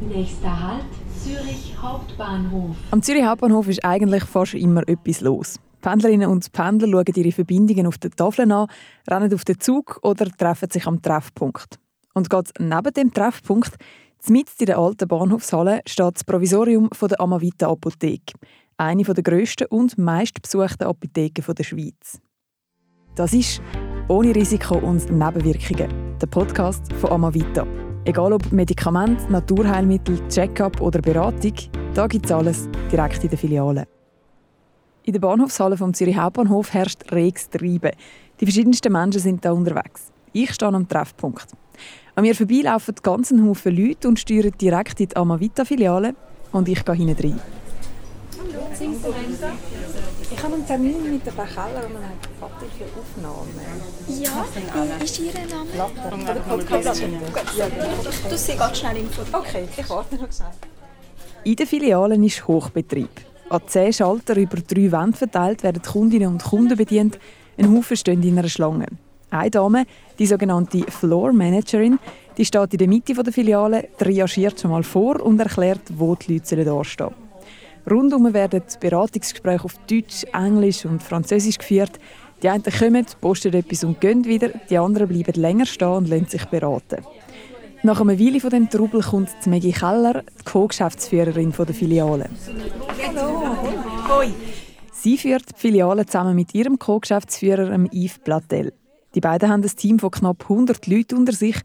Nächster Halt Zürich Hauptbahnhof. Am Zürich Hauptbahnhof ist eigentlich fast immer etwas los. Pendlerinnen und Pendler schauen ihre Verbindungen auf den Tafeln an, rennen auf den Zug oder treffen sich am Treffpunkt. Und gerade neben dem Treffpunkt, mitten in der alten Bahnhofshalle, steht das Provisorium der Amavita Apotheke, eine der grössten und meistbesuchten Apotheken der Schweiz. Das ist «Ohne Risiko und Nebenwirkungen», der Podcast von Amavita. Egal ob Medikament, Naturheilmittel, Check-up oder Beratung, da gibt es alles direkt in der Filiale. In der Bahnhofshalle vom Zürich Hauptbahnhof herrscht reges Treiben. Die verschiedensten Menschen sind da unterwegs. Ich stehe am Treffpunkt. An mir vorbeilaufen ganz Haufen Leute und steuern direkt in die Amavita-Filiale und ich gehe hinten rein. Hallo, habe einen Termin mit der Frau Keller und eine Vater für Aufnahme. Ja, wie ist Ihr Name? Latte. Du sie ganz schnell im Okay, ich warte noch schnell. In den Filialen ist Hochbetrieb. An zehn Schalter über drei Wände verteilt werden die Kundinnen und Kunden bedient. Ein Haufen stehen in einer Schlange. Eine Dame, die sogenannte Floor Managerin, die steht in der Mitte der Filiale, triagiert schon mal vor und erklärt, wo die Leute dastehen sollen. Rundum werden Beratungsgespräche auf Deutsch, Englisch und Französisch geführt. Die einen kommen, posten etwas und gehen wieder, die anderen bleiben länger stehen und lassen sich beraten. Nach einer Weile von dem Trubel kommt die Maggie Keller, die Co-Geschäftsführerin der Filiale. Hallo. Sie führt die Filiale zusammen mit ihrem Co-Geschäftsführer Yves Platel. Die beiden haben ein Team von knapp 100 Leuten unter sich,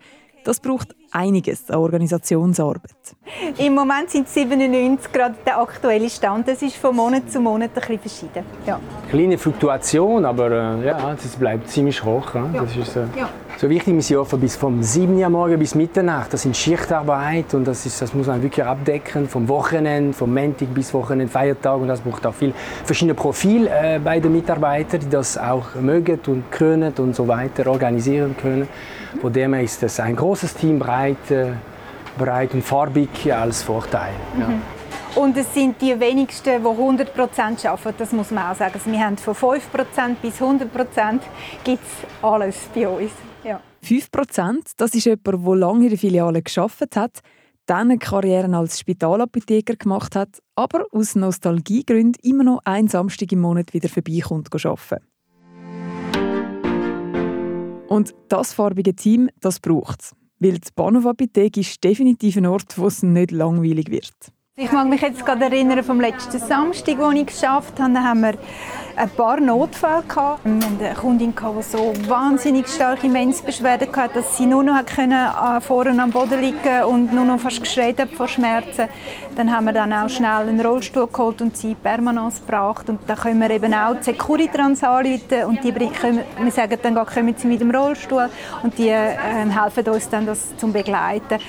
das braucht einiges an Organisationsarbeit. Im Moment sind 97 gerade der aktuelle Stand. Das ist von Monat zu Monat ein bisschen verschieden. Ja. Kleine Fluktuation, aber äh, ja, das bleibt ziemlich hoch. Ja. Das ist, äh, ja. So wichtig, wir sind bis vom 7 Uhr morgen bis Mitternacht. Das sind Schichtarbeit und das, ist, das muss man wirklich abdecken. Vom Wochenende, vom Montag bis Wochenende, Feiertag. Und das braucht auch viel verschiedene Profile äh, bei den Mitarbeitern, die das auch mögen und können und so weiter organisieren können. Von dem her ist das ein großes Team, breit, äh, breit und farbig als Vorteil. Ja. Mhm. Und es sind die wenigsten, die 100% arbeiten, das muss man auch sagen. Also wir haben von 5% bis 100 gibt es alles bei uns. Ja. 5 das ist jemand, der lange in der Filiale geschafft hat, dann eine Karriere als Spitalapotheker gemacht hat, aber aus Nostalgiegründen immer noch einen Samstag im Monat wieder vorbeikommt arbeiten. Und das farbige Team, das braucht es. Weil die Bahnhofapotheke ist definitiv ein Ort, wo es nicht langweilig wird. Ich mag mich jetzt gerade erinnern vom letzten Samstag, wo ich geschafft habe. Da haben wir ein paar Notfälle gehabt. Wir hatten eine Kundin, die so wahnsinnig starke Menzbeschwerden hatte, dass sie nur noch können, äh, vorne am Boden liegen und nur noch fast geschreit hat vor Schmerzen. Dann haben wir dann auch schnell einen Rollstuhl geholt und sie Permanence gebracht. Und dann können wir eben auch die Securitrans anrufen und die können, wir sagen dann, kommen sie mit dem Rollstuhl und die äh, helfen uns dann, das zu begleiten.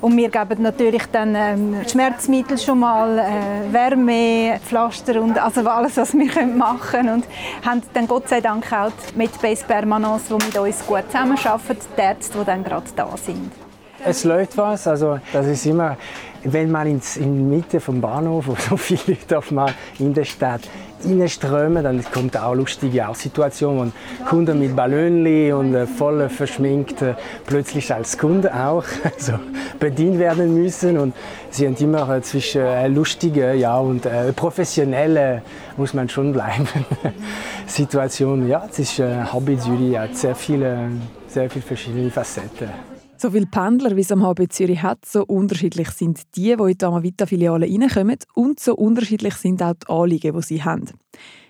Und wir geben natürlich dann ähm, Schmerzmittel schon mal, äh, Wärme, Pflaster und also alles, was wir machen können. Und haben dann Gott sei Dank auch mit Base Permanence, die mit uns gut zusammenarbeiten, die Ärzte, die dann gerade da sind. Es läuft was, also das ist immer, wenn man ins, in die Mitte vom Bahnhof, wo so viele Leute auf mal in der Stadt reinströmen, dann kommt auch lustige auch Situationen, wo Kunden mit Ballonli und äh, voll verschminkt äh, plötzlich als Kunde auch also, bedient werden müssen und sie haben immer äh, zwischen äh, lustige ja, und äh, professionelle, muss man schon bleiben, Situationen. Ja, es ist äh, Hobby Zürich, hat sehr viele, sehr viele verschiedene Facetten. So viele Pendler, wie es am HB Zürich hat, so unterschiedlich sind die, die in die Amavita-Filiale reinkommen und so unterschiedlich sind auch die Anliegen, die sie haben.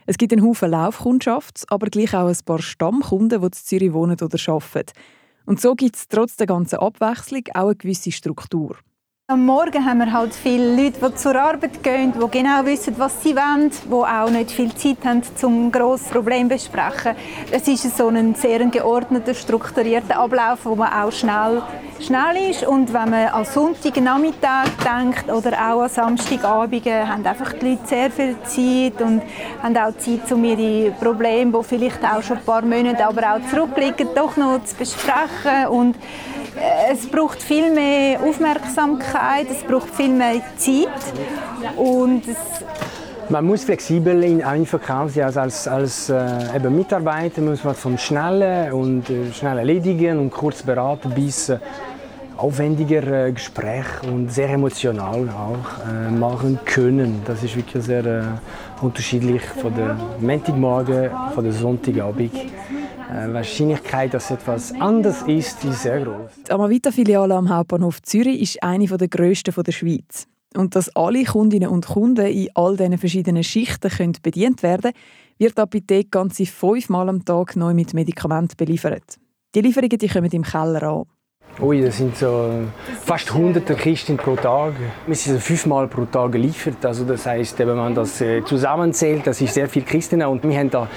Es gibt einen Haufen Laufkundschaft, aber gleich auch ein paar Stammkunden, die in Zürich wohnen oder arbeiten. Und so gibt es trotz der ganzen Abwechslung auch eine gewisse Struktur. Am Morgen haben wir halt viele Leute, die zur Arbeit gehen, die genau wissen, was sie wollen, die auch nicht viel Zeit haben, um grosses Problem zu besprechen. Es ist so ein sehr geordneter, strukturierter Ablauf, wo man auch schnell, schnell ist. Und wenn man an Sonntagnachmittag denkt oder auch an Samstagabende, haben einfach die Leute sehr viel Zeit und haben auch Zeit, um ihre Probleme, die vielleicht auch schon ein paar Monate, aber auch zurückliegen, doch noch zu besprechen. Und es braucht viel mehr Aufmerksamkeit, es braucht viel mehr Zeit und man muss flexibel in einfach sein. Also als, als äh, eben Mitarbeiter muss man vom Schnellen und äh, schnell erledigen und kurz beraten bis äh, aufwendiger äh, Gespräch und sehr emotional auch äh, machen können. Das ist wirklich sehr äh, unterschiedlich von der Montagmorgen, von der Sonntagabend. Äh, die Wahrscheinlichkeit, dass etwas anders ist, ist sehr groß. Die Amavita-Filiale am Hauptbahnhof Zürich ist eine der grössten der Schweiz. Und dass alle Kundinnen und Kunden in all diesen verschiedenen Schichten können bedient werden wird die Apotheke ganze fünfmal am Tag neu mit Medikamenten beliefert. Die Lieferungen die kommen im Keller an. Ui, das sind so fast 100 Kisten pro Tag. Wir sind so fünfmal pro Tag geliefert. Also das heißt, wenn man das äh, zusammenzählt, das ist sehr viel Kisten. Und wir haben da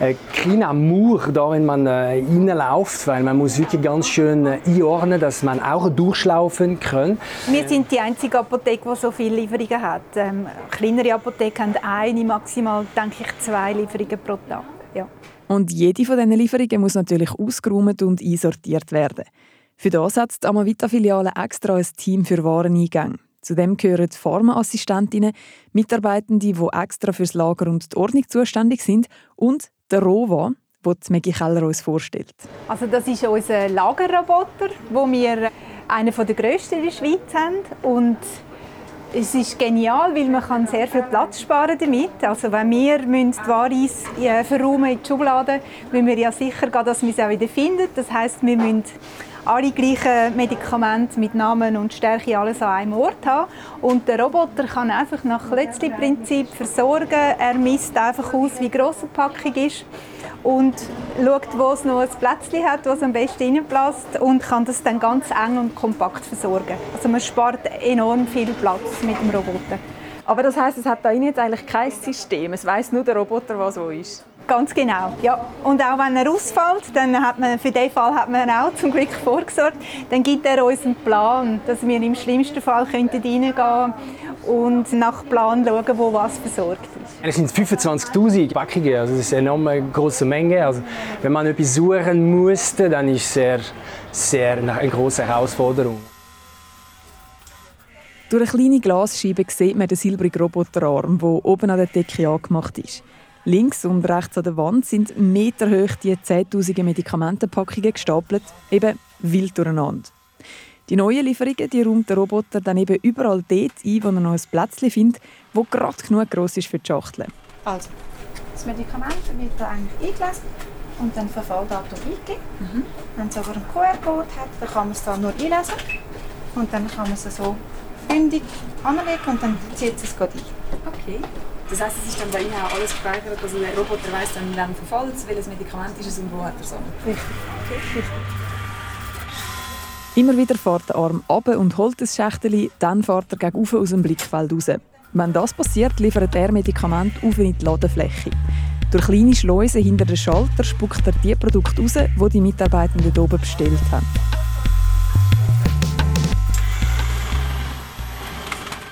ein kleiner Mur, da, wenn man äh, reinläuft, weil man muss wirklich ganz schön äh, einordnen, dass man auch durchlaufen kann. Wir sind die einzige Apotheke, die so viele Lieferungen hat. Ähm, kleinere Apotheken haben eine, maximal denke ich zwei Lieferungen pro Tag. Ja. Und jede von diesen Lieferungen muss natürlich ausgeräumt und einsortiert werden. Für das hat die Amavita-Filiale extra ein Team für Wareneingänge. Zudem gehören Pharmaassistentinnen, Mitarbeitende, die extra fürs Lager und die Ordnung zuständig sind und der Rova, den Maggie Keller uns vorstellt. Also das ist unser Lagerroboter, wo wir einen der grössten in der Schweiz haben und es ist genial, weil man kann sehr viel Platz sparen damit. Also wenn wir die Ware äh, verräumen in die Schublade, müssen wir ja sicher gehen, dass wir sie auch wieder finden. Das heißt, wir müssen alle gleichen Medikamente mit Namen und Stärke alles an einem Ort haben. Und der Roboter kann einfach nach Klötzli-Prinzip versorgen. Er misst einfach aus, wie groß die Packung ist und schaut, wo es noch ein Plätzchen hat, das am besten reinpasst und kann das dann ganz eng und kompakt versorgen. Also man spart enorm viel Platz mit dem Roboter. Aber das heißt, es hat da jetzt eigentlich kein System. Es weiß nur der Roboter, was wo ist. Ganz genau, ja. Und auch wenn er ausfällt, dann hat man, für diesen Fall hat man auch zum Glück vorgesorgt, dann gibt er uns einen Plan, dass wir im schlimmsten Fall könnten reingehen und nach Plan schauen, wo was versorgt ist. Es sind 25'000 Packungen, also das ist eine enorme große Menge. Also wenn man etwas suchen musste, dann ist es sehr, sehr eine große Herausforderung. Durch eine kleine Glasscheibe sieht man den silbrigen Roboterarm, der oben an der Decke angemacht ist. Links und rechts an der Wand sind meterhoch die 10.000 Medikamentenpackungen gestapelt, eben wild durcheinander. Die neuen Lieferungen die räumt der Roboter dann eben überall dort ein, wo er noch ein Plätzchen findet, wo gerade genug gross ist für die Schachtel. Also, das Medikament wird hier eigentlich eingelesen und dann Verfalldatum eingegeben. Mhm. Wenn es aber einen QR-Code hat, dann kann man es da nur einlesen und dann kann man es so bündig anlegen und dann zieht es es ein. Okay. Das heisst, es ist dann bei Ihnen auch alles gespeichert, also der Roboter weiss dann, wann verfällt es, welches Medikament ist es und wo hat er es Richtig. Okay, richtig. Immer wieder fährt der Arm ab und holt das Schächtchen, dann fährt er gegen aus dem Blickfeld raus. Wenn das passiert, liefert er Medikament auf in die Ladefläche. Durch kleine Schleusen hinter den Schalter spuckt er die Produkte raus, die die Mitarbeitenden oben bestellt haben.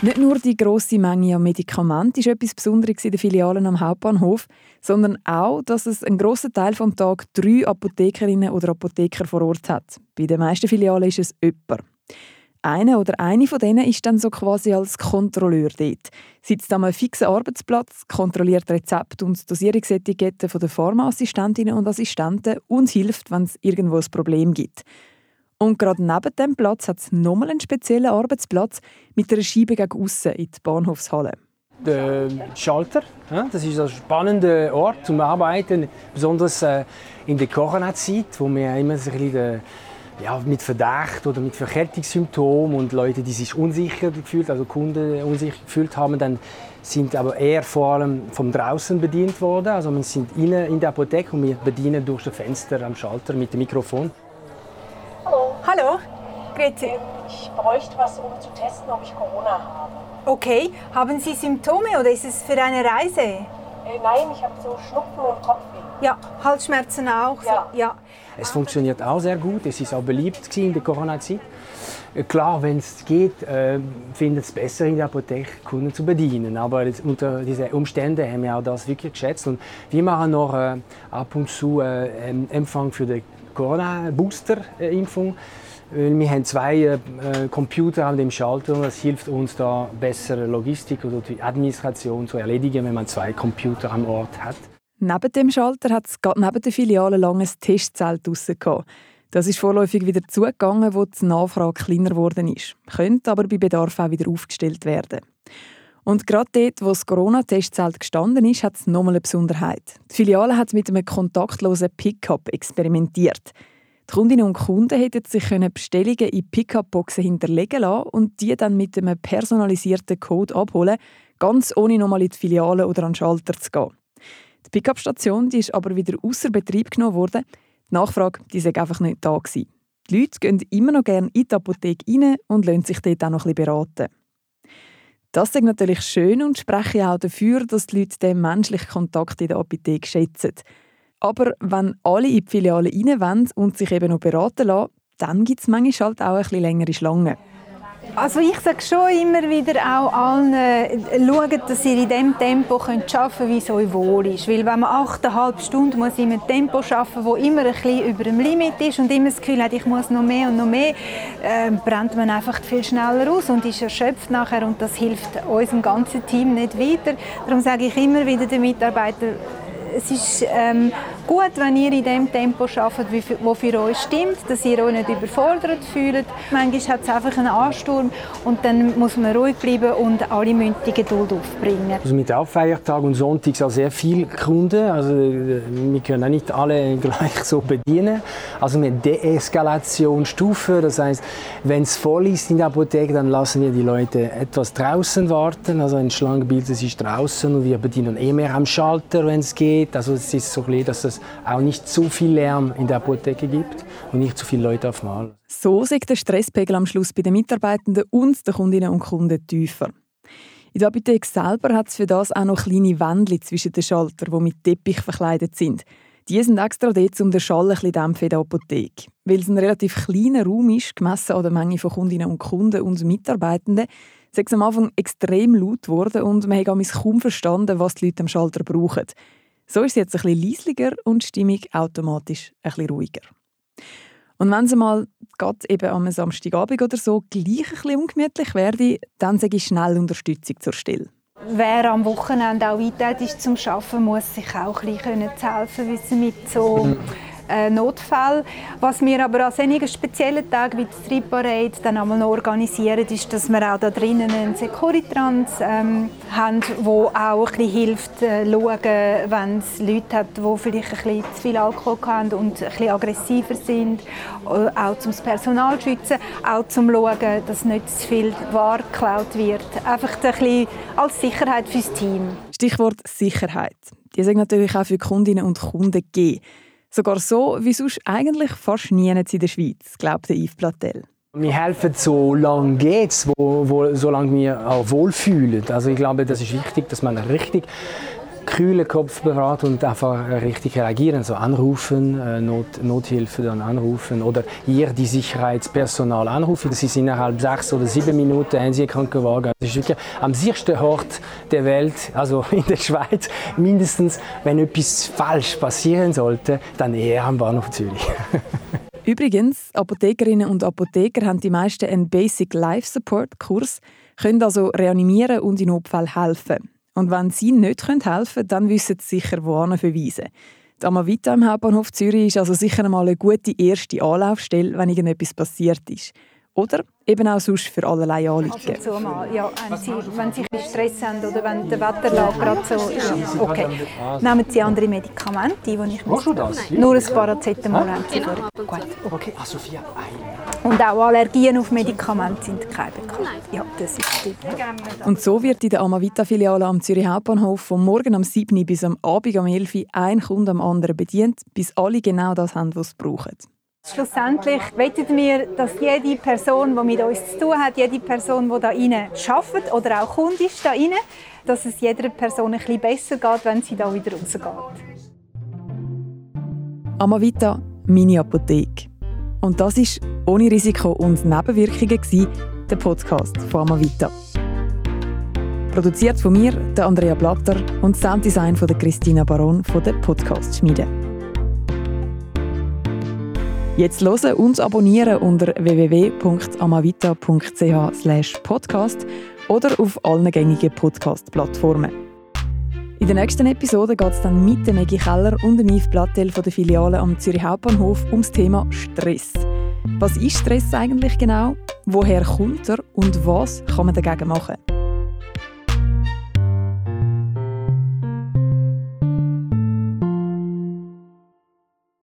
Nicht nur die grosse Menge an Medikamenten ist etwas Besonderes in den Filialen am Hauptbahnhof, sondern auch, dass es einen grossen Teil des Tages drei Apothekerinnen oder Apotheker vor Ort hat. Bei den meisten Filialen ist es jemand. Einer oder eine von denen ist dann so quasi als Kontrolleur dort. Sitzt an einem fixen Arbeitsplatz, kontrolliert Rezepte und Dosierungsetiketten der Pharmaassistentinnen und Assistenten und hilft, wenn es irgendwo ein Problem gibt. Und gerade neben dem Platz hat es nochmal einen speziellen Arbeitsplatz mit einer Scheibe gegen aussen in die Bahnhofshalle. Der Schalter, das ist ein spannender Ort zum Arbeiten, besonders äh, in der Corona-Zeit, wo wir immer so ja, mit Verdacht oder mit Verkältungssymptomen und Leute, die sich unsicher gefühlt, also Kunden unsicher gefühlt haben, dann sind aber eher vor allem von draußen bedient worden. Also wir sind innen in der Apotheke und wir bedienen durch das Fenster am Schalter mit dem Mikrofon. Grüezi. Ich bräuchte was, um zu testen, ob ich Corona habe. Okay, haben Sie Symptome oder ist es für eine Reise? Äh, nein, ich habe so Schnupfen und Kopfweh. Ja, Halsschmerzen auch. Ja. So, ja. Es funktioniert auch sehr gut. Es ist auch beliebt in der Corona-Zeit. Äh, klar, wenn es geht, äh, findet es besser in der Apotheke Kunden zu bedienen. Aber das, unter diesen Umständen haben wir auch das wirklich geschätzt. Und wir machen noch äh, ab und zu äh, Empfang für die Corona-Booster-Impfung. Wir haben zwei äh, Computer an dem Schalter und das hilft uns da bessere Logistik oder die Administration zu erledigen, wenn man zwei Computer am Ort hat. Neben dem Schalter hat es neben der Filiale lange ein Testzelt draussen Das ist vorläufig wieder zugegangen, wo die Nachfrage kleiner geworden ist, könnte aber bei Bedarf auch wieder aufgestellt werden. Und gerade dort, wo das Corona-Testzelt gestanden ist, hat es nochmal eine Besonderheit. Die Filiale hat mit einem kontaktlosen Pickup experimentiert. Die Kundinnen und Kunden hätten sich Bestellungen in Pickup-Boxen hinterlegen lassen und die dann mit einem personalisierten Code abholen, ganz ohne nochmal in die Filiale oder an den Schalter zu gehen. Die Pickup-Station ist aber wieder außer Betrieb genommen worden. Die Nachfrage die sei einfach nicht da gewesen. Die Leute gehen immer noch gerne in die Apotheke rein und lassen sich dort auch noch ein bisschen beraten. Das ist natürlich schön und spreche auch dafür, dass die Leute den menschlichen Kontakt in der Apotheke schätzen. Aber wenn alle in die Filiale rein und sich eben noch beraten lassen, dann gibt es manchmal halt auch ein bisschen längere Schlangen. Also ich sage schon immer wieder auch allen, äh, schaut, dass ihr in dem Tempo arbeiten könnt, wie es euch wohl ist. Weil wenn man 8,5 Stunden muss in einem Tempo arbeiten muss, das immer ein bisschen über dem Limit ist und immer das Gefühl hat, ich muss noch mehr und noch mehr, äh, brennt man einfach viel schneller aus und ist erschöpft nachher und das hilft unserem ganzen Team nicht weiter. Darum sage ich immer wieder den Mitarbeitern, es ist ähm, gut, wenn ihr in dem Tempo arbeitet, wie für, euch stimmt, dass ihr euch nicht überfordert fühlt. Manchmal hat es einfach einen Ansturm und dann muss man ruhig bleiben und alle müssen die Geduld aufbringen. Also mit Auffeiertag und Sonntag sind sehr viele Kunden. Also wir können auch nicht alle gleich so bedienen. Also mit Deeskalationsstufe, das heißt, wenn es voll ist in der Apotheke, dann lassen wir die Leute etwas draußen warten. Also ein Schlange bildet sich draußen und wir bedienen eh mehr am Schalter, wenn es geht. Also es ist so dass es auch nicht zu viel Lärm in der Apotheke gibt und nicht zu viele Leute auf einmal. So ist der Stresspegel am Schluss bei den Mitarbeitenden und den Kundinnen und Kunden tiefer. In der Apotheke selber hat es für das auch noch kleine Wände zwischen den Schaltern, die mit Teppich verkleidet sind. Die sind extra dort, um den Schall ein bisschen in der Apotheke. Weil es ein relativ kleiner Raum ist, gemessen an der Menge von Kundinnen und Kunden und Mitarbeitenden, ist es am Anfang extrem laut geworden und man hat kaum verstanden, was die Leute am Schalter brauchen. So ist es jetzt ein bisschen leislicher und die Stimmung automatisch ein bisschen ruhiger. Und wenn es mal gerade eben am Samstagabend oder so gleich ein bisschen ungemütlich werde, dann sage ich schnell Unterstützung zur Stelle. Wer am Wochenende auch eintritt ist zum Arbeiten, muss sich auch ein bisschen helfen können, mit so äh. Was wir aber an solchen speziellen Tagen wie die Street Parade dann einmal organisieren, ist, dass wir auch da drinnen einen Securitrans ähm, haben, der auch ein bisschen hilft, äh, schauen, wenn es Leute hat, die vielleicht ein bisschen zu viel Alkohol haben und ein bisschen aggressiver sind, äh, auch zum Personal zu schützen, auch zum schauen, dass nicht zu viel Ware geklaut wird. Einfach ein bisschen als Sicherheit fürs Team. Stichwort Sicherheit. Die sind natürlich auch für Kundinnen und Kunden gegeben. Sogar so, wie sonst eigentlich fast nie in der Schweiz, glaubt Yves Platel. Wir helfen so lange geht's, wo, wo, solange wir auch wohlfühlen. Also ich glaube, das ist wichtig, dass man richtig kühlen Kopf bewahrt und einfach richtig reagieren. Also anrufen, äh, Not, Nothilfe dann anrufen oder hier die Sicherheitspersonal anrufen. Das ist innerhalb sechs oder sieben Minuten haben sie Krankenwagen. Das ist wirklich am sichersten Ort der Welt, also in der Schweiz mindestens, wenn etwas falsch passieren sollte, dann eher am Bahnhof Zürich. Übrigens, Apothekerinnen und Apotheker haben die meisten einen Basic Life Support Kurs, können also reanimieren und in Notfall helfen. Und wenn Sie nicht helfen können, dann wissen Sie sicher, wohin verweisen. Die Amavita im Hauptbahnhof Zürich ist also sicher einmal eine gute erste Anlaufstelle, wenn irgendetwas passiert ist. Oder eben auch sonst für allerlei Anliegen. Also mal, ja, wenn Sie, wenn Sie Stress haben oder wenn der Wetterlage gerade so ist. Okay. Nehmen Sie andere Medikamente, die ich muss. Nur ein Paracetamol haben Sie. Gut. Okay. Ah, Sophia, und auch Allergien auf Medikamente sind keine bekannt. Ja, das ist stimmt. Und so wird in der Amavita-Filiale am Zürich Hauptbahnhof vom Morgen am 7. bis am Abend um 11 Uhr ein Kunde am anderen bedient, bis alle genau das haben, was sie brauchen. Schlussendlich wettet wir, dass jede Person, die mit uns zu tun hat, jede Person, die da rein arbeitet oder auch Kunde ist da rein, dass es jeder Person ein bisschen besser geht, wenn sie da wieder rausgeht. Amavita, meine Apotheke. Und das ist ohne Risiko und Nebenwirkungen der Podcast von Amavita. Produziert von mir, der Andrea Blatter und Sounddesign von der Christina Baron von der Podcast Schmiede. Jetzt hören und abonnieren unter www.amavita.ch/podcast oder auf allen gängigen Podcast-Plattformen. In der nächsten Episode geht es dann mit dem Maggie Keller und dem Yves Plattel von der Filiale am Zürich Hauptbahnhof ums Thema Stress. Was ist Stress eigentlich genau? Woher kommt er und was kann man dagegen machen?